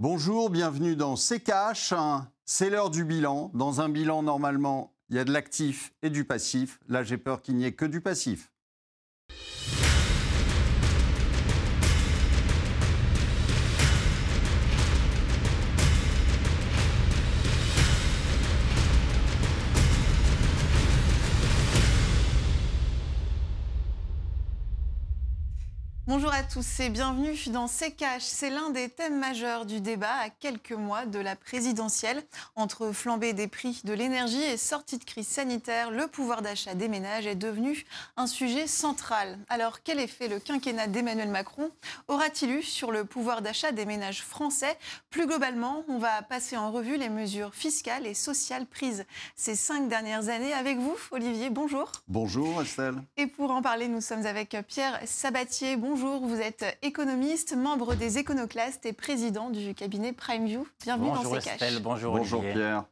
Bonjour, bienvenue dans C'est Cash. C'est l'heure du bilan. Dans un bilan, normalement, il y a de l'actif et du passif. Là, j'ai peur qu'il n'y ait que du passif. Bonjour à tous et bienvenue dans Cash. C'est l'un des thèmes majeurs du débat à quelques mois de la présidentielle. Entre flambée des prix de l'énergie et sortie de crise sanitaire, le pouvoir d'achat des ménages est devenu un sujet central. Alors, quel effet le quinquennat d'Emmanuel Macron aura-t-il eu sur le pouvoir d'achat des ménages français? Plus globalement, on va passer en revue les mesures fiscales et sociales prises ces cinq dernières années avec vous, Olivier. Bonjour. Bonjour, Estelle. Et pour en parler, nous sommes avec Pierre Sabatier. Bonjour bonjour, vous êtes économiste, membre des Éconoclastes et président du cabinet PrimeView. Bienvenue bonjour dans Estelle, Bonjour, bonjour Pierre.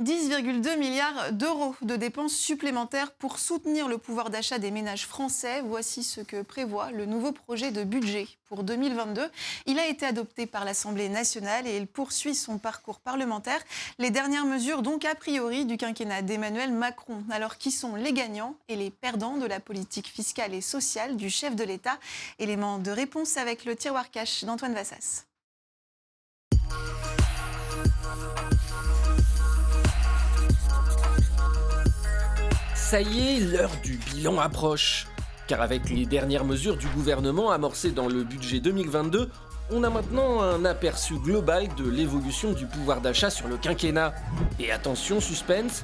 10,2 milliards d'euros de dépenses supplémentaires pour soutenir le pouvoir d'achat des ménages français. Voici ce que prévoit le nouveau projet de budget pour 2022. Il a été adopté par l'Assemblée nationale et il poursuit son parcours parlementaire. Les dernières mesures, donc a priori, du quinquennat d'Emmanuel Macron. Alors, qui sont les gagnants et les perdants de la politique fiscale et sociale du chef de l'État? Élément de réponse avec le tiroir cash d'Antoine Vassas. Ça y est, l'heure du bilan approche. Car avec les dernières mesures du gouvernement amorcées dans le budget 2022, on a maintenant un aperçu global de l'évolution du pouvoir d'achat sur le quinquennat. Et attention, suspense,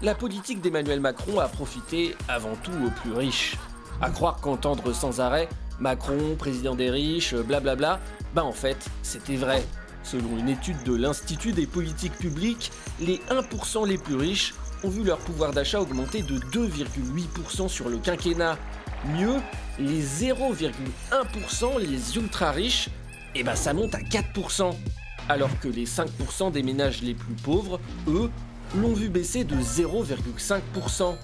la politique d'Emmanuel Macron a profité avant tout aux plus riches. À croire qu'entendre sans arrêt Macron, président des riches, blablabla, bah en fait, c'était vrai. Selon une étude de l'Institut des politiques publiques, les 1% les plus riches ont vu leur pouvoir d'achat augmenter de 2,8% sur le quinquennat. Mieux, les 0,1%, les ultra riches, eh ben ça monte à 4%. Alors que les 5% des ménages les plus pauvres, eux, l'ont vu baisser de 0,5%.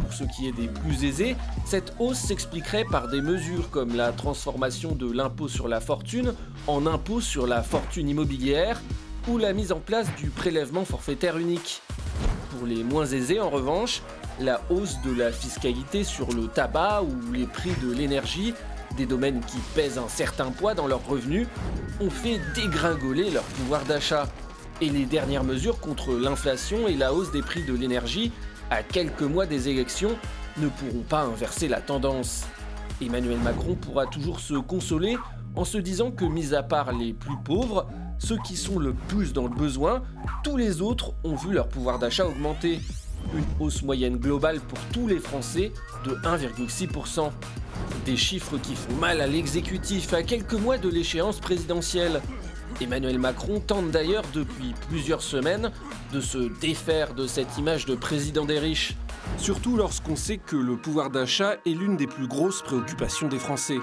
Pour ce qui est des plus aisés, cette hausse s'expliquerait par des mesures comme la transformation de l'impôt sur la fortune en impôt sur la fortune immobilière ou la mise en place du prélèvement forfaitaire unique. Pour les moins aisés, en revanche, la hausse de la fiscalité sur le tabac ou les prix de l'énergie, des domaines qui pèsent un certain poids dans leurs revenus, ont fait dégringoler leur pouvoir d'achat. Et les dernières mesures contre l'inflation et la hausse des prix de l'énergie, à quelques mois des élections, ne pourront pas inverser la tendance. Emmanuel Macron pourra toujours se consoler en se disant que, mis à part les plus pauvres, ceux qui sont le plus dans le besoin, tous les autres ont vu leur pouvoir d'achat augmenter. Une hausse moyenne globale pour tous les Français de 1,6%. Des chiffres qui font mal à l'exécutif à quelques mois de l'échéance présidentielle. Emmanuel Macron tente d'ailleurs depuis plusieurs semaines de se défaire de cette image de président des riches. Surtout lorsqu'on sait que le pouvoir d'achat est l'une des plus grosses préoccupations des Français.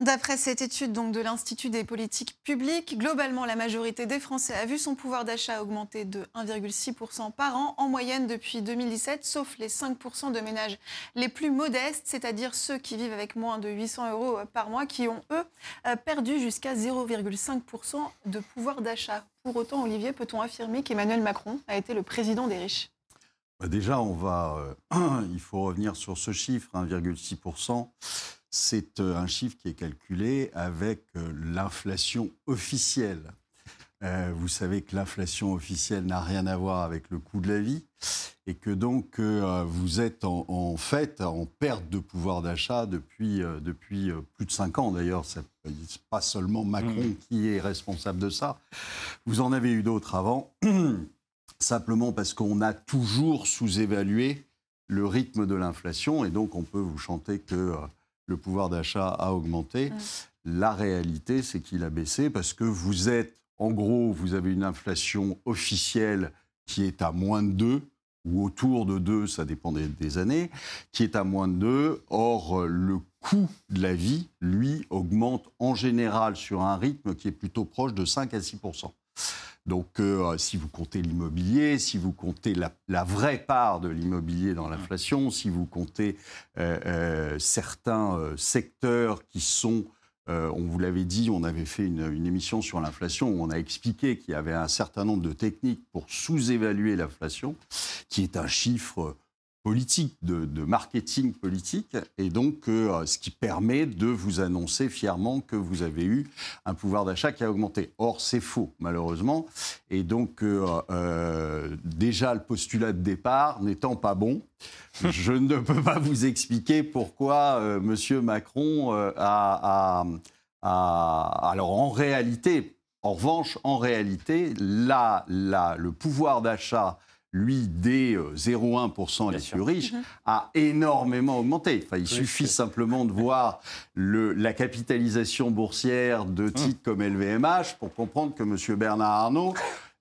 D'après cette étude donc, de l'Institut des politiques publiques, globalement, la majorité des Français a vu son pouvoir d'achat augmenter de 1,6% par an en moyenne depuis 2017, sauf les 5% de ménages les plus modestes, c'est-à-dire ceux qui vivent avec moins de 800 euros par mois, qui ont, eux, euh, perdu jusqu'à 0,5% de pouvoir d'achat. Pour autant, Olivier, peut-on affirmer qu'Emmanuel Macron a été le président des riches? Bah, Déjà, on va, euh, il faut revenir sur ce chiffre, 1,6% c'est euh, un chiffre qui est calculé avec euh, l'inflation officielle. Euh, vous savez que l'inflation officielle n'a rien à voir avec le coût de la vie et que donc vous êtes en, fait en perte de pouvoir d'achat depuis, depuis plus de cinq ans. D'ailleurs, ce n'est pas seulement Macron mmh. qui est responsable de ça. Vous en avez eu d'autres avant, simplement parce qu'on a toujours sous-évalué le rythme de l'inflation et donc on peut vous chanter que le pouvoir d'achat a augmenté. La réalité, c'est qu'il a baissé parce que vous êtes, en gros, vous avez une inflation officielle qui est à moins de 2 ou autour de 2, ça dépend des, années, qui est à moins de 2. Or, le coût de la vie, lui, augmente en général sur un rythme qui est plutôt proche de 5 à 6 donc, euh, si vous comptez l'immobilier, si vous comptez la, vraie part de l'immobilier dans l'inflation, si vous comptez euh, euh, certains secteurs qui sont on vous l'avait dit, on avait fait une, une émission sur l'inflation où on a expliqué qu'il y avait un certain nombre de techniques pour sous-évaluer l'inflation, qui est un chiffre politique, de, marketing politique, et donc euh, ce qui permet de vous annoncer fièrement que vous avez eu un pouvoir d'achat qui a augmenté. Or, c'est faux, malheureusement. Et donc, euh, euh, déjà, le postulat de départ n'étant pas bon, je ne peux pas vous expliquer pourquoi M. Macron a, a- a- Alors, en réalité, en revanche, en réalité, là, là, le pouvoir d'achat, lui, des euh, 0,1% les sûr. plus riches, a énormément augmenté. Enfin, il suffit simplement de voir le- la capitalisation boursière de titres comme LVMH pour comprendre que M. Bernard Arnault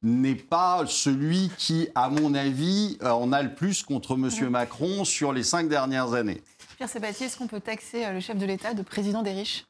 n'est pas celui qui, à mon avis, euh, en a le plus contre M. Macron sur les cinq dernières années. Pierre Sabatier, est-ce qu'on peut taxer euh, le chef de l'État de président des riches?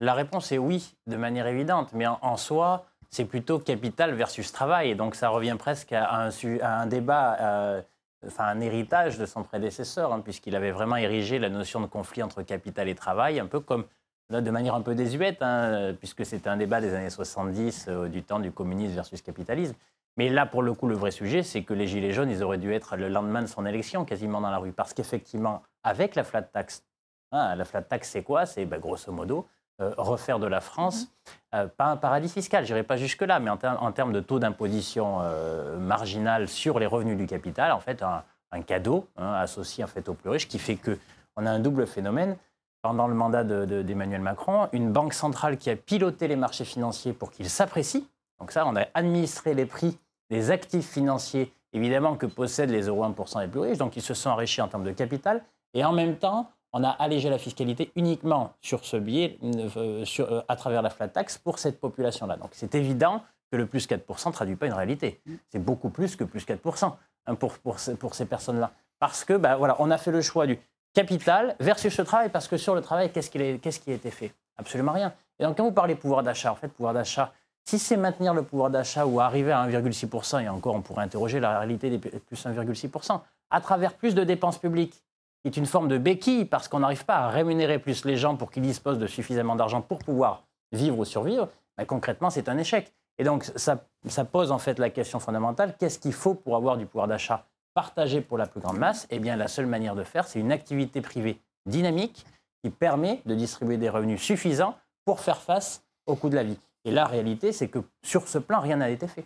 La réponse est oui, de manière évidente, mais en, en soi, c'est plutôt capital versus travail. Et donc ça revient presque à un, débat, euh, enfin un héritage de son prédécesseur, hein, puisqu'il avait vraiment érigé la notion de conflit entre capital et travail, un peu comme de manière un peu désuète, hein, puisque c'était un débat des années 70, euh, du temps du communisme versus capitalisme. Mais là, pour le coup, le vrai sujet, c'est que les Gilets jaunes, ils auraient dû être le lendemain de son élection, quasiment dans la rue. Parce qu'effectivement, avec la flat tax, hein, la flat tax, c'est quoi? C'est ben, grosso modo refaire de la France, euh, pas un paradis fiscal, je n'irai pas jusque-là, mais en, ter- en termes de taux d'imposition euh, marginal sur les revenus du capital, en fait, un, un cadeau hein, associé en fait, aux plus riches, qui fait qu'on a un double phénomène. Pendant le mandat de- de- d'Emmanuel Macron, une banque centrale qui a piloté les marchés financiers pour qu'ils s'apprécient. Donc ça, on a administré les prix des actifs financiers, évidemment, que possèdent les 0,1% les plus riches. Donc ils se sont enrichis en termes de capital. Et en même temps, on a allégé la fiscalité uniquement sur ce biais, euh, sur- euh, à travers la flat tax, pour cette population-là. Donc c'est évident que le plus 4% ne traduit pas une réalité. C'est beaucoup plus que plus 4% hein, pour, pour, ces- pour ces personnes-là. Parce que, bah, voilà, on a fait le choix du capital versus le travail, parce que sur le travail, qu'est-ce qui, est- qu'est-ce qui a été fait? Absolument rien. Et donc quand vous parlez pouvoir d'achat, en fait, pouvoir d'achat, si c'est maintenir le pouvoir d'achat ou arriver à 1,6%, et encore on pourrait interroger la réalité des plus 1,6%, à travers plus de dépenses publiques, est une forme de béquille parce qu'on n'arrive pas à rémunérer plus les gens pour qu'ils disposent de suffisamment d'argent pour pouvoir vivre ou survivre, ben, concrètement, c'est un échec. Et donc, ça, ça pose en fait la question fondamentale, qu'est-ce qu'il faut pour avoir du pouvoir d'achat partagé pour la plus grande masse? Eh bien, la seule manière de faire, c'est une activité privée dynamique qui permet de distribuer des revenus suffisants pour faire face au coût de la vie. Et la réalité, c'est que sur ce plan, rien n'a été fait.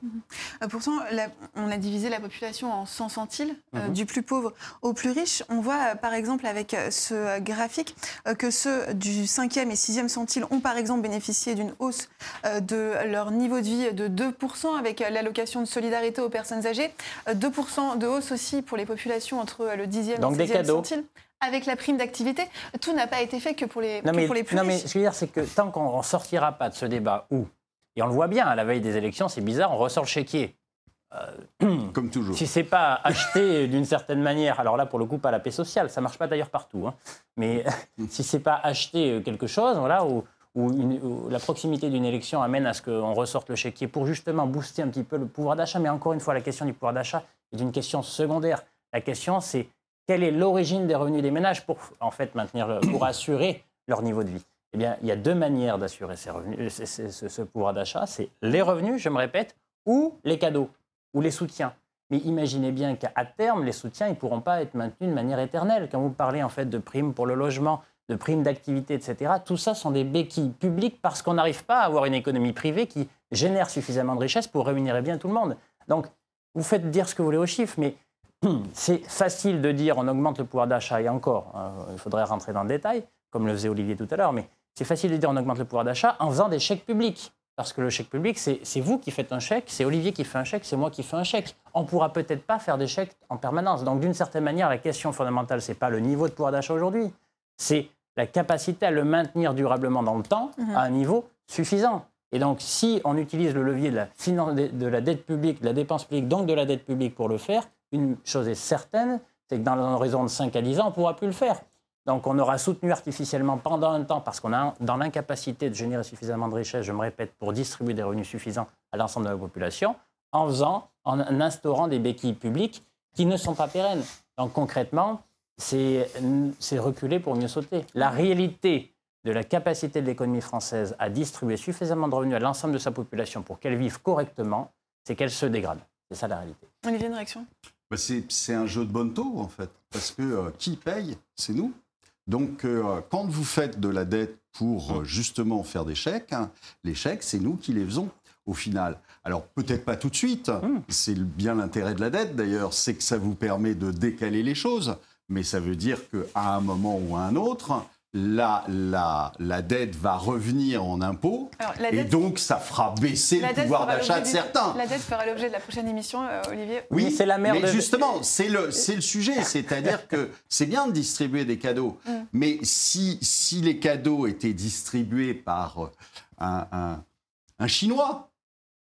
Euh, Pourtant, la- on a divisé la population en 100 centiles, euh, Mhm. du plus pauvre au plus riche. On voit, euh, par exemple, avec ce graphique, euh, que ceux du 5e et 6e centile ont, par exemple, bénéficié d'une hausse de leur niveau de vie de 2% avec l'allocation de solidarité aux personnes âgées, euh, 2% de hausse aussi pour les populations entre le 10e Donc et des 16e cadeaux. centile. Avec la prime d'activité, tout n'a pas été fait que pour les, Non que mais, pour les plus non, mais ce que je veux dire, c'est que tant qu'on ne sortira pas de ce débat où, et on le voit bien à la veille des élections, c'est bizarre, on ressort le chéquier. Comme toujours. Si c'est pas acheté d'une certaine manière, alors là pour le coup pas la paix sociale, ça marche pas d'ailleurs partout, hein, mais si c'est pas acheter quelque chose, voilà, où, où une- où la proximité d'une élection amène à ce qu'on ressorte le chéquier pour justement booster un petit peu le pouvoir d'achat, mais encore une fois la question du pouvoir d'achat est une question secondaire. La question c'est quelle est l'origine des revenus des ménages pour en fait maintenir, pour assurer leur niveau de vie? Eh bien, il y a deux manières d'assurer ces revenus, ce- ce- pouvoir d'achat, c'est les revenus, je me répète, ou les cadeaux ou les soutiens. Mais imaginez bien qu'à terme, les soutiens ne pourront pas être maintenus de manière éternelle. Quand vous parlez en fait de primes pour le logement, de primes d'activité, etc., tout ça sont des béquilles publiques parce qu'on n'arrive pas à avoir une économie privée qui génère suffisamment de richesse pour rémunérer bien tout le monde. Donc, vous faites dire ce que vous voulez aux chiffres, mais c'est facile de dire on augmente le pouvoir d'achat et encore, hein, il faudrait rentrer dans le détail, comme le faisait Olivier tout à l'heure, mais c'est facile de dire on augmente le pouvoir d'achat en faisant des chèques publics. Parce que le chèque public, c'est vous qui faites un chèque, c'est Olivier qui fait un chèque, c'est moi qui fais un chèque. On ne pourra peut-être pas faire des chèques en permanence. Donc d'une certaine manière, la question fondamentale, ce n'est pas le niveau de pouvoir d'achat aujourd'hui, c'est la capacité à le maintenir durablement dans le temps à un niveau suffisant. Et donc si on utilise le levier de la, de la dette publique, de la dépense publique, donc de la dette publique pour le faire, une chose est certaine, c'est que dans l'horizon de 5 à 10 ans, on ne pourra plus le faire. Donc on aura soutenu artificiellement pendant un temps, parce qu'on a dans l'incapacité de générer suffisamment de richesse, je me répète, pour distribuer des revenus suffisants à l'ensemble de la population, en faisant, en instaurant des béquilles publiques qui ne sont pas pérennes. Donc concrètement, c'est reculer pour mieux sauter. La réalité de la capacité de l'économie française à distribuer suffisamment de revenus à l'ensemble de sa population pour qu'elle vive correctement, c'est qu'elle se dégrade. C'est ça la réalité. Olivier, une réaction? Bah, c'est un jeu de bonne taux, en fait. Parce que euh, qui paye C'est nous. Donc, euh, quand vous faites de la dette pour euh, justement faire des chèques, hein, les chèques, c'est nous qui les faisons au final. Alors, peut-être pas tout de suite. Mmh. C'est bien l'intérêt de la dette, d'ailleurs, c'est que ça vous permet de décaler les choses. Mais ça veut dire qu'à un moment ou à un autre, la, la, la, dette va revenir en impôts et donc ça fera baisser le pouvoir d'achat de certains. La dette fera l'objet de la prochaine émission, euh, Olivier. Oui, c'est la mère mais justement, c'est le, le sujet, c'est-à-dire que c'est bien de distribuer des cadeaux, mm. mais si, si les cadeaux étaient distribués par euh, un, un, un Chinois,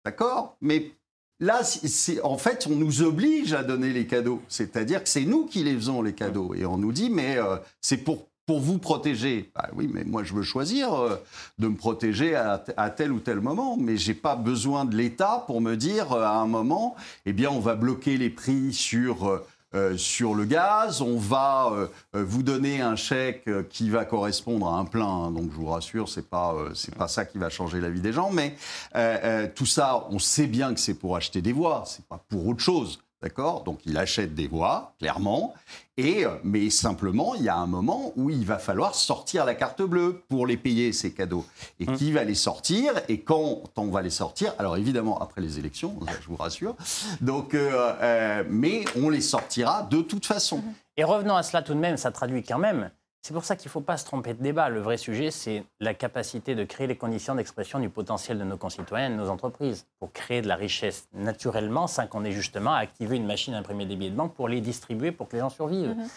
d'accord? Mais Là, en fait, on nous oblige à donner les cadeaux. C'est-à-dire que c'est nous qui les faisons, les cadeaux. Et on nous dit, mais euh, c'est pour pour vous protéger. Bah oui, mais moi je veux choisir euh, de me protéger à, tel ou tel moment, mais j'ai pas besoin de l'État pour me dire euh, à un moment, eh bien on va bloquer les prix sur euh, sur le gaz, on va vous donner un chèque qui va correspondre à un plein. Hein. donc je vous rassure, c'est pas pas ça qui va changer la vie des gens, mais tout ça, on sait bien que c'est pour acheter des voix, c'est pas pour autre chose. D'accord? Donc il achète des voix, clairement. Et, euh, mais simplement, il y a un moment où il va falloir sortir la carte bleue pour les payer, ces cadeaux. Et hum. qui va les sortir? Et quand on va les sortir? Alors évidemment, après les élections, je vous rassure. Donc, euh, euh, mais on les sortira de toute façon. Et revenons à cela tout de même, ça traduit quand même c'est pour ça qu'il ne faut pas se tromper de débat. Le vrai sujet, c'est la capacité de créer les conditions d'expression du potentiel de nos concitoyens et de nos entreprises pour créer de la richesse naturellement sans qu'on ait justement à activer une machine à imprimer des billets de banque pour les distribuer pour que les gens survivent. Mhm.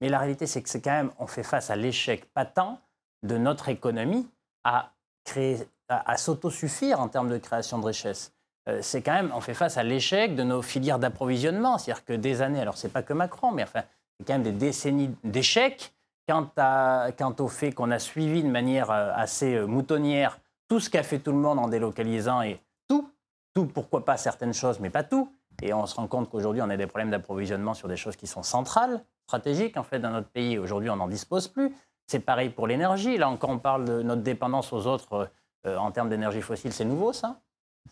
Mais la réalité, c'est que c'est quand même, on fait face à l'échec patent de notre économie à créer, à, s'autosuffire en termes de création de richesse. Euh, c'est quand même, on fait face à l'échec de nos filières d'approvisionnement. C'est-à-dire que des années, alors c'est pas que Macron, mais enfin, c'est quand même des décennies d'échecs Quant, au fait qu'on a suivi de manière euh, assez euh, moutonnière tout ce qu'a fait tout le monde en délocalisant et tout, tout, pourquoi pas certaines choses, mais pas tout. Et on se rend compte qu'aujourd'hui, on a des problèmes d'approvisionnement sur des choses qui sont centrales, stratégiques, en fait, dans notre pays. Aujourd'hui, on n'en dispose plus. C'est pareil pour l'énergie. Là encore, on parle de notre dépendance aux autres euh, en termes d'énergie fossile. C'est nouveau, ça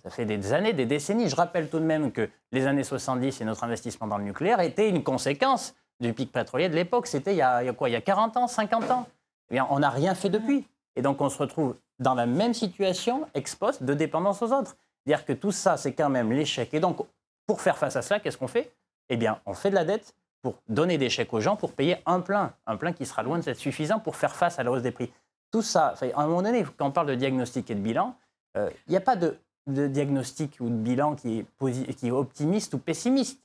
Ça fait des années, des décennies. Je rappelle tout de même que les années 70 et notre investissement dans le nucléaire étaient une conséquence du pic pétrolier de l'époque. C'était il, y a quoi Il y a 40 ans, 50 ans? Eh bien, On n'a rien fait depuis. Et donc on se retrouve dans la même situation, ex post, de dépendance aux autres. Dire que tout ça, c'est quand même l'échec. Et donc, pour faire face à cela, qu'est-ce qu'on fait? Eh bien, on fait de la dette pour donner des chèques aux gens, pour payer un plein, un plein qui sera loin d'être suffisant pour faire face à la hausse des prix. Tout ça, à un moment donné, quand on parle de diagnostic et de bilan, euh, il n'y a pas de, diagnostic ou de bilan qui est, qui est optimiste ou pessimiste.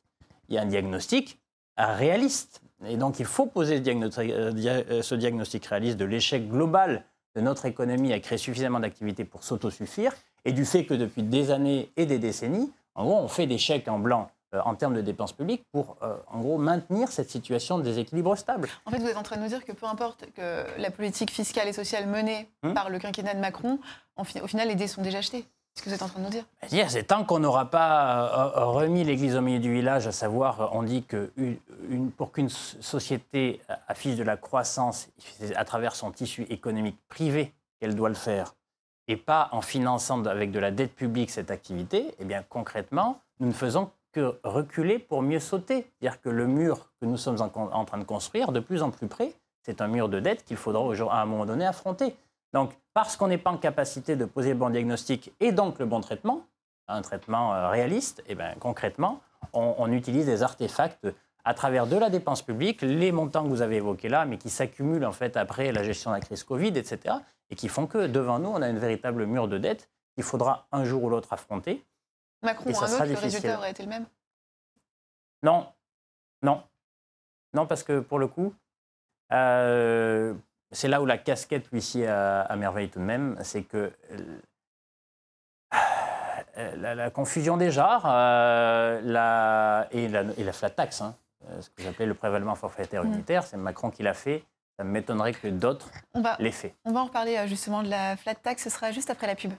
Il y a un diagnostic réaliste. Et donc il faut poser euh, euh, ce diagnostic, réaliste de l'échec global de notre économie à créer suffisamment d'activités pour s'autosuffire et du fait que depuis des années et des décennies, en gros, on fait des chèques en blanc euh, en termes de dépenses publiques pour, en gros, maintenir cette situation de déséquilibre stable. En fait, vous êtes en train de nous dire que peu importe que la politique fiscale et sociale menée hum par le quinquennat de Macron, au final, les dés sont déjà achetés. Ce que vous êtes en train de nous dire C'est tant qu'on n'aura pas euh, euh, remis l'église au milieu du village, à savoir, euh, on dit que pour qu'une société affiche de la croissance à travers son tissu économique privé qu'elle doit le faire, et pas en finançant avec de la dette publique cette activité, eh bien concrètement, nous ne faisons que reculer pour mieux sauter. C'est-à-dire que le mur que nous sommes en, en, train de construire, de plus en plus près, c'est un mur de dette qu'il faudra à un moment donné affronter. Donc, parce qu'on n'est pas en capacité de poser le bon diagnostic et donc le bon traitement, un traitement euh, réaliste, et eh bien, concrètement, on, utilise des artefacts à travers de la dépense publique, les montants que vous avez évoqués là, mais qui s'accumulent en fait après la gestion de la crise Covid, etc., et qui font que devant nous, on a une véritable mur de dette qu'il faudra un jour ou l'autre affronter. Macron ou un autre, le résultat aurait été le même? Non, non. Non, parce que pour le coup, euh, c'est là où la casquette huissier à, merveille tout de même, c'est que euh, la, confusion des genres euh, la, et, la, et, la, flat tax, hein, euh, ce que j'appelais le prévalement forfaitaire mm. unitaire, c'est Macron qui l'a fait. Ça m'étonnerait que d'autres l'aient fait. On va en reparler justement de la flat tax, ce sera juste après la pub.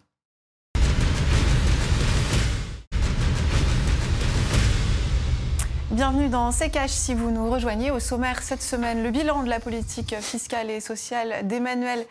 Bienvenue dans C'est Cash si vous nous rejoignez. Au sommaire cette semaine, le bilan de la politique fiscale et sociale d'Emmanuel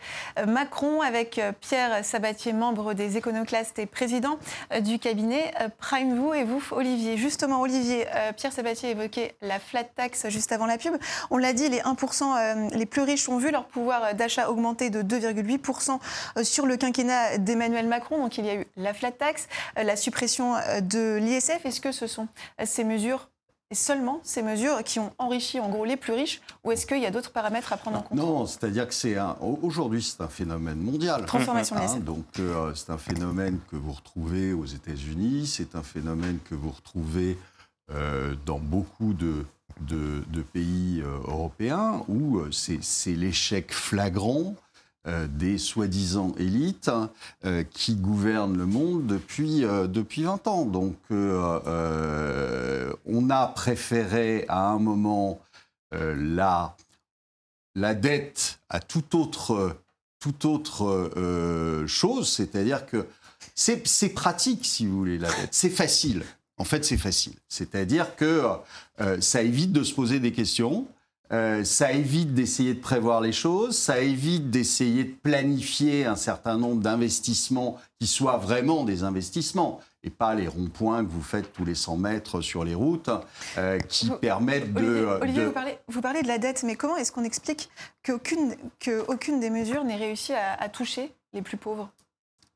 Macron avec Pierre Sabatier, membre des éconoclastes et président du cabinet Prime Vous et vous, Olivier. Justement, Olivier, Pierre Sabatier évoquait la flat tax juste avant la pub. On l'a dit, les 1% euh, les plus riches ont vu leur pouvoir d'achat augmenter de 2,8% euh, sur le quinquennat d'Emmanuel Macron. Donc il y a eu la flat tax, euh, la suppression de l'ISF. Est-ce que ce sont ces mesures et seulement ces mesures qui ont enrichi en gros les plus riches ou est-ce qu'il y a d'autres paramètres à prendre en compte? Non, c'est-à-dire que c'est un aujourd'hui c'est un phénomène mondial. Transformation hein, Donc euh, c'est un phénomène que vous retrouvez aux États-Unis, c'est un phénomène que vous retrouvez euh, dans beaucoup de, de, pays euh, européens où c'est l'échec flagrant des soi-disant élites qui gouvernent le monde depuis, depuis 20 ans. Donc on a préféré à un moment la, la dette à toute autre, toute autre chose, c'est-à-dire que c'est pratique, si vous voulez, la dette. C'est facile. En fait, c'est facile. C'est-à-dire que ça évite de se poser des questions. Euh, ça évite d'essayer de prévoir les choses, ça évite d'essayer de planifier un certain nombre d'investissements qui soient vraiment des investissements et pas les ronds-points que vous faites tous les 100 mètres sur les routes euh, qui permettent de... Olivier, Vous, parlez, de la dette, mais comment est-ce qu'on explique qu'aucune que des mesures n'ait réussi à toucher les plus pauvres?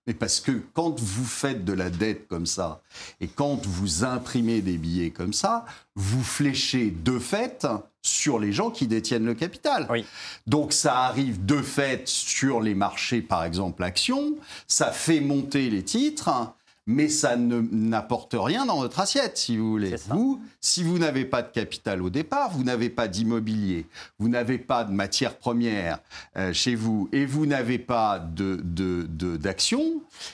Mais parce que quand vous faites de la dette comme ça, et quand vous imprimez des billets comme ça, vous fléchez de fait sur les gens qui détiennent le capital. Donc ça arrive de fait sur les marchés, par exemple actions, ça fait monter les titres, mais ça n'apporte rien dans votre assiette, si vous voulez. Vous, si vous n'avez pas de capital au départ, vous n'avez pas d'immobilier, vous n'avez pas de matières premières euh, chez vous, et vous n'avez pas de, d'action.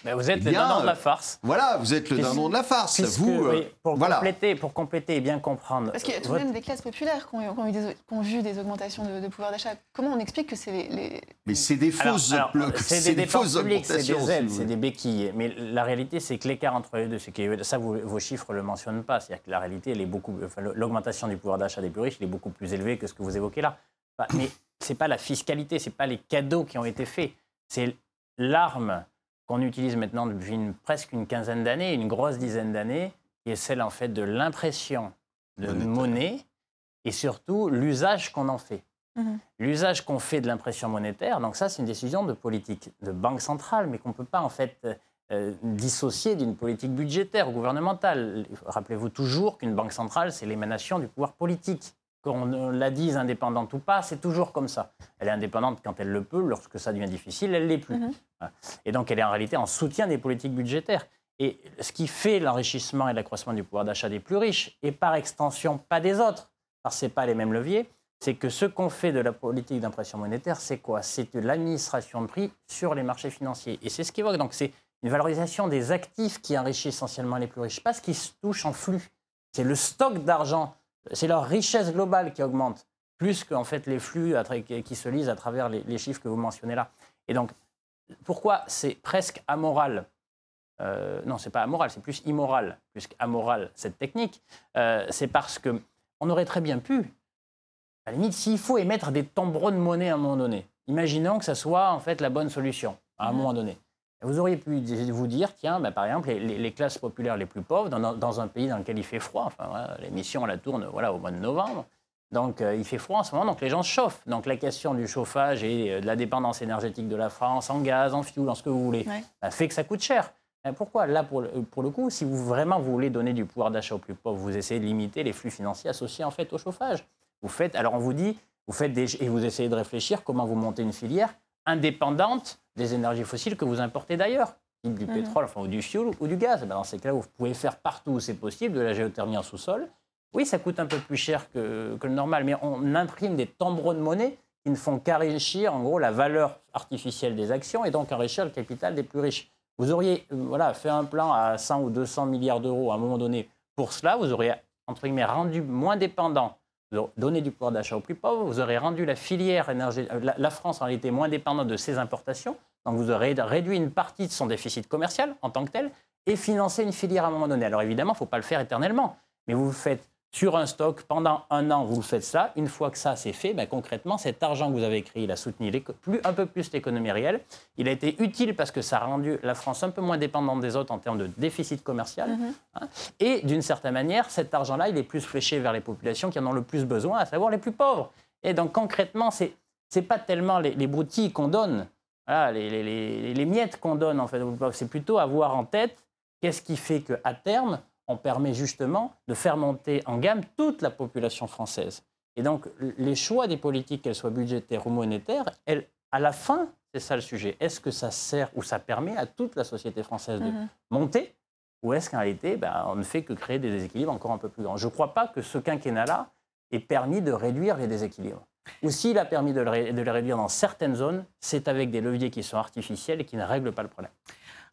De, vous êtes eh le dindon de la farce. Voilà, vous êtes le dindon de la farce. vous, euh, pour, compléter, pour compléter et bien comprendre. Parce qu'il y a tout de même des classes populaires qui ont, vu des augmentations de, pouvoir d'achat. Comment on explique que c'est les, Mais c'est des fausses, c'est des, fausses augmentations. C'est des c'est des béquilles. Mais la réalité, c'est que l'écart entre les deux, c'est que ça, vos chiffres ne le mentionnent pas. C'est-à-dire que la réalité, elle est beaucoup, l'augmentation du pouvoir d'achat des plus riches, est beaucoup plus élevée que ce que vous évoquez là. Mais ce n'est pas la fiscalité, ce n'est pas les cadeaux qui ont été faits. C'est l'arme qu'on utilise maintenant depuis presque une quinzaine d'années, une grosse dizaine d'années, qui est celle en fait de l'impression de monnaie et surtout l'usage qu'on en fait. Mmh l'usage qu'on fait de l'impression monétaire, donc ça c'est une décision de politique de banque centrale, mais qu'on ne peut pas en fait euh, dissocié d'une politique budgétaire gouvernementale. Rappelez-vous toujours qu'une banque centrale, c'est l'émanation du pouvoir politique. Qu'on la dise indépendante ou pas, c'est toujours comme ça. Elle est indépendante quand elle le peut, lorsque ça devient difficile, elle ne l'est plus. Mhm. Et donc elle est en réalité en soutien des politiques budgétaires. Et ce qui fait l'enrichissement et l'accroissement du pouvoir d'achat des plus riches, et par extension pas des autres, parce que ce pas les mêmes leviers, c'est que ce qu'on fait de la politique d'impression monétaire, c'est quoi? C'est de l'administration de prix sur les marchés financiers. Et c'est ce qui évoque. Donc c'est une valorisation des actifs qui enrichit essentiellement les plus riches, pas ce qui se touche en flux. C'est le stock d'argent, c'est leur richesse globale qui augmente, plus qu'en fait les flux qui se lisent à travers les, chiffres que vous mentionnez là. Et donc, pourquoi c'est presque amoral euh, Non, c'est pas amoral, c'est plus immoral, plus qu'amoral cette technique. Euh, c'est parce que on aurait très bien pu, à la limite, s'il faut émettre des tambours de monnaie à un moment donné, imaginons que ça soit en fait la bonne solution à un mmh. moment donné. Vous auriez pu vous dire, tiens, bah, par exemple, les, classes populaires les plus pauvres, dans, un pays dans lequel il fait froid, enfin, l'émission, la tourne voilà, au mois de novembre, donc euh, il fait froid en ce moment, donc les gens se chauffent. Donc la question du chauffage et euh, de la dépendance énergétique de la France en gaz, en fioul, en ce que vous voulez, bah, fait que ça coûte cher. pourquoi? Là, pour le, pour le, coup, si vous vraiment vous voulez donner du pouvoir d'achat aux plus pauvres, vous essayez de limiter les flux financiers associés en fait au chauffage. Vous faites, alors on vous dit, vous faites des, et vous essayez de réfléchir comment vous montez une filière indépendante des énergies fossiles que vous importez d'ailleurs, du mhm. pétrole, enfin, ou du fioul ou du gaz. Ben, dans ces cas-là, vous pouvez faire partout où c'est possible, de la géothermie en sous-sol. Oui, ça coûte un peu plus cher que, le normal, mais on imprime des tambours de monnaie qui ne font qu'enrichir, en gros, la valeur artificielle des actions et donc enrichir le capital des plus riches. Vous auriez euh, voilà, fait un plan à 100 ou 200 milliards d'euros à un moment donné pour cela, vous auriez, entre guillemets, rendu moins dépendant donner du pouvoir d'achat aux plus pauvres, vous aurez rendu la filière énergétique, euh, la, France en réalité moins dépendante de ses importations, donc vous aurez réduit une partie de son déficit commercial en tant que tel et financé une filière à un moment donné. Alors évidemment, il ne faut pas le faire éternellement, mais vous faites sur un stock pendant un an, vous faites ça. Une fois que ça c'est fait, ben, concrètement, cet argent que vous avez créé, il a soutenu plus, un peu plus l'économie réelle. Il a été utile parce que ça a rendu la France un peu moins dépendante des autres en termes de déficit commercial. Mhm. Hein. Et d'une certaine manière, cet argent-là, il est plus fléché vers les populations qui en ont le plus besoin, à savoir les plus pauvres. Et donc concrètement, c'est n'est pas tellement les, les broutilles qu'on donne, les, les, miettes qu'on donne, en fait. C'est plutôt avoir en tête qu'est-ce qui fait qu'à terme, on permet justement de faire monter en gamme toute la population française. Et donc, les choix des politiques, qu'elles soient budgétaires ou monétaires, elles, à la fin, c'est ça le sujet. Est-ce que ça sert ou ça permet à toute la société française de mhm. monter ou est-ce qu'en réalité, ben, on ne fait que créer des déséquilibres encore un peu plus grands? Je ne crois pas que ce quinquennat-là ait permis de réduire les déséquilibres. Ou s'il a permis de, de les réduire dans certaines zones, c'est avec des leviers qui sont artificiels et qui ne règlent pas le problème.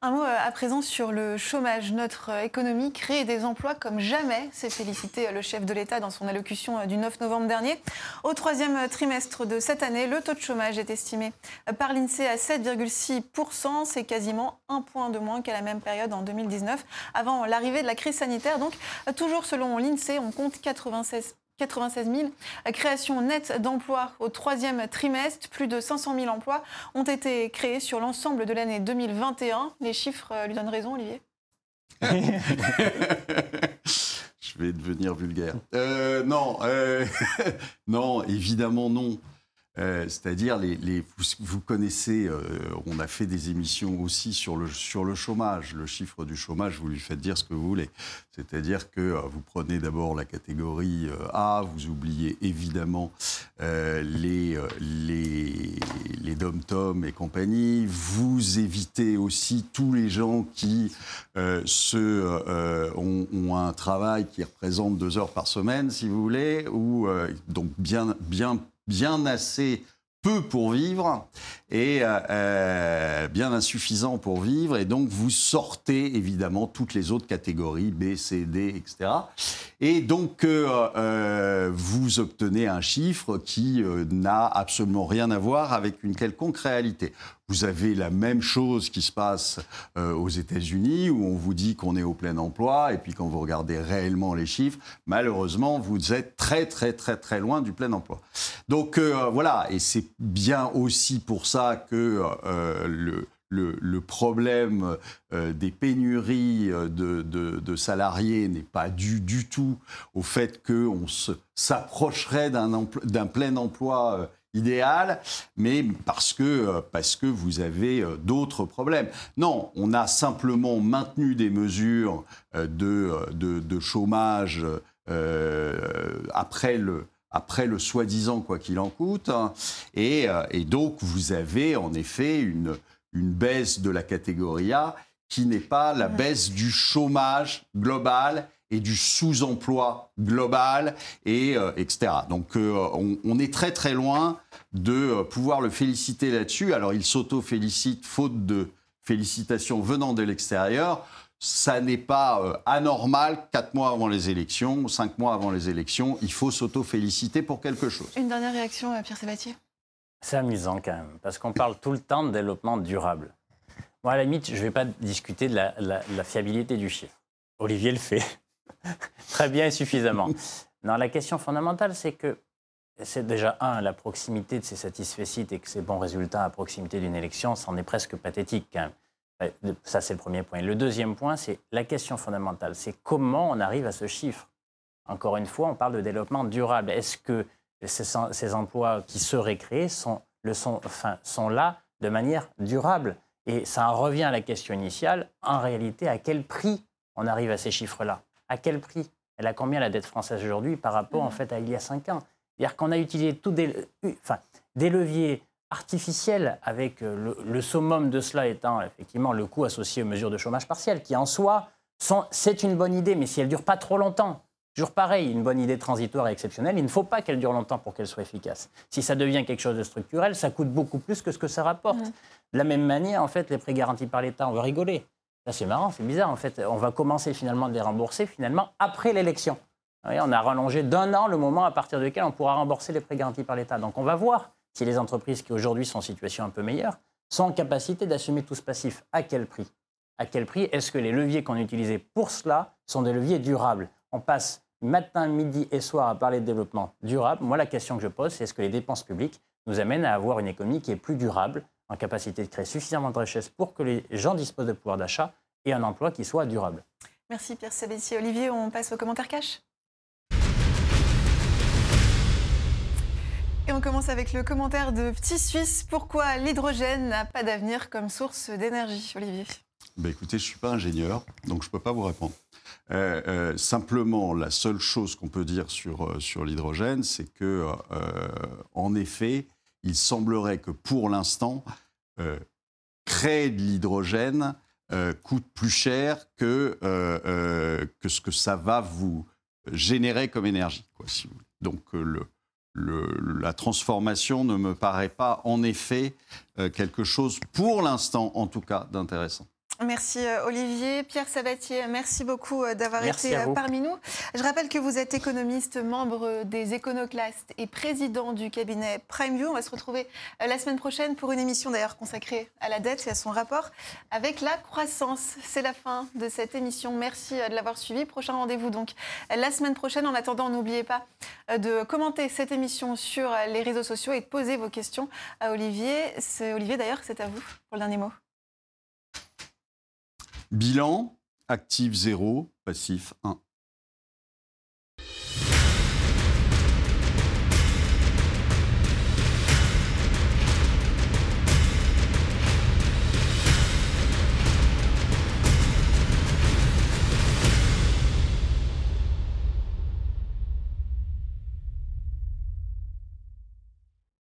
Un mot euh, à présent sur le chômage. Notre euh, économie crée des emplois comme jamais, s'est félicité euh, le chef de l'État dans son allocution du 9 novembre dernier. Au troisième trimestre de cette année, le taux de chômage est estimé par l'INSEE à 7,6%. C'est quasiment un point de moins qu'à la même période en 2019, avant l'arrivée de la crise sanitaire. Donc, toujours selon l'INSEE, on compte 96 96 000 créations nettes d'emplois au troisième trimestre. Plus de 500 000 emplois ont été créés sur l'ensemble de l'année 2021. Les chiffres euh, lui donnent raison, Olivier? Je vais devenir vulgaire. Euh, non, euh, non, évidemment non. Euh, c'est-à-dire, les, vous, connaissez, euh, on a fait des émissions aussi sur le, sur le chômage. Le chiffre du chômage, vous lui faites dire ce que vous voulez. C'est-à-dire que euh, vous prenez d'abord la catégorie A, vous oubliez évidemment les, les, les dom-tom et compagnie. Vous évitez aussi tous les gens qui se, ont, ont, un travail qui représente deux heures par semaine, si vous voulez, ou donc bien, bien bien assez peu pour vivre et euh, euh, bien insuffisant pour vivre. Et donc, vous sortez évidemment toutes les autres catégories, B, C, D, etc. Et donc, euh, vous obtenez un chiffre qui n'a absolument rien à voir avec une quelconque réalité. Vous avez la même chose qui se passe aux États-Unis, où on vous dit qu'on est au plein emploi, et puis quand vous regardez réellement les chiffres, malheureusement, vous êtes très, très, très, très loin du plein emploi. Donc voilà, et c'est bien aussi pour ça que euh, le, problème euh, des pénuries euh, de, salariés n'est pas dû du tout au fait qu'on s'approcherait d'un plein emploi idéal, mais parce que, parce que vous avez d'autres problèmes. Non, on a simplement maintenu des mesures de, de chômage après le, après le soi-disant quoi qu'il en coûte. Et, euh, et, donc, vous avez en effet une, une baisse de la catégorie A qui n'est pas la baisse du chômage global et du sous-emploi global, et, euh, etc. Donc euh, on, on, est très très loin de pouvoir le féliciter là-dessus. Alors il s'auto-félicite faute de félicitations venant de l'extérieur ça n'est pas euh, anormal, quatre mois avant les élections, cinq mois avant les élections, il faut s'auto-féliciter pour quelque chose. Une dernière réaction, Pierre Sabatier? C'est amusant quand même, parce qu'on parle tout le temps de développement durable. Moi, à la limite, je ne vais pas discuter de la, fiabilité du chiffre. Olivier le fait très bien et suffisamment. Non, la question fondamentale, c'est que c'est déjà, un, la proximité de ces satisfaits et que ces bons résultats à proximité d'une élection, c'en est presque pathétique. Ça, c'est le premier point. Le deuxième point, c'est la question fondamentale. C'est comment on arrive à ce chiffre. Encore une fois, on parle de développement durable. Est-ce que ces, emplois qui seraient créés sont, le sont, enfin, sont là de manière durable? Et ça en revient à la question initiale. En réalité, à quel prix on arrive à ces chiffres-là? À quel prix Elle a combien la dette française aujourd'hui par rapport en mmh. fait à il y a cinq ans? C'est-à-dire qu'on a utilisé tout des, enfin, des leviers artificielle, avec euh, le, summum de cela étant effectivement le coût associé aux mesures de chômage partiel, qui en soi, c'est une bonne idée, mais si elle ne dure pas trop longtemps, toujours pareil, une bonne idée transitoire et exceptionnelle, il ne faut pas qu'elle dure longtemps pour qu'elle soit efficace. Si ça devient quelque chose de structurel, ça coûte beaucoup plus que ce que ça rapporte. Mmh. De la même manière, en fait, les prêts garantis par l'État, on va rigoler. Là, c'est marrant, c'est bizarre. En fait, on va commencer finalement de les rembourser finalement après l'élection. On a rallongé d'un an le moment à partir duquel on pourra rembourser les prêts garantis par l'État. Donc on va voir si les entreprises qui aujourd'hui sont en situation un peu meilleure sont en capacité d'assumer tout ce passif. À quel prix? À quel prix? Est-ce que les leviers qu'on utilisait pour cela sont des leviers durables? On passe matin, midi et soir à parler de développement durable. Moi, la question que je pose, c'est est-ce que les dépenses publiques nous amènent à avoir une économie qui est plus durable, en capacité de créer suffisamment de richesses pour que les gens disposent de pouvoir d'achat et un emploi qui soit durable Merci Pierre Sabetier. Olivier, on passe au commentaire cash Et on commence avec le commentaire de Petit Suisse. Pourquoi l'hydrogène n'a pas d'avenir comme source d'énergie, Olivier? Ben Écoutez, je ne suis pas ingénieur, donc je ne peux pas vous répondre. Euh, euh, simplement, la seule chose qu'on peut dire sur, euh, sur l'hydrogène, c'est que, en effet, il semblerait que pour l'instant, créer de l'hydrogène coûte plus cher que, que ce que ça va vous générer comme énergie. Donc, la transformation ne me paraît pas en effet euh, quelque chose, pour l'instant en tout cas, d'intéressant. Merci euh, Olivier. Pierre Sabatier, merci beaucoup euh, d'avoir été euh, parmi nous. Je rappelle que vous êtes économiste, membre des Éconoclastes et président du cabinet PrimeView. On va se retrouver la semaine prochaine pour une émission d'ailleurs consacrée à la dette et à son rapport avec la croissance. C'est la fin de cette émission. Merci de l'avoir suivi. Prochain rendez-vous donc la semaine prochaine. En attendant, n'oubliez pas de commenter cette émission sur les réseaux sociaux et de poser vos questions à Olivier. Olivier d'ailleurs, c'est à vous pour le dernier mot. Bilan, actif 0, passif 1.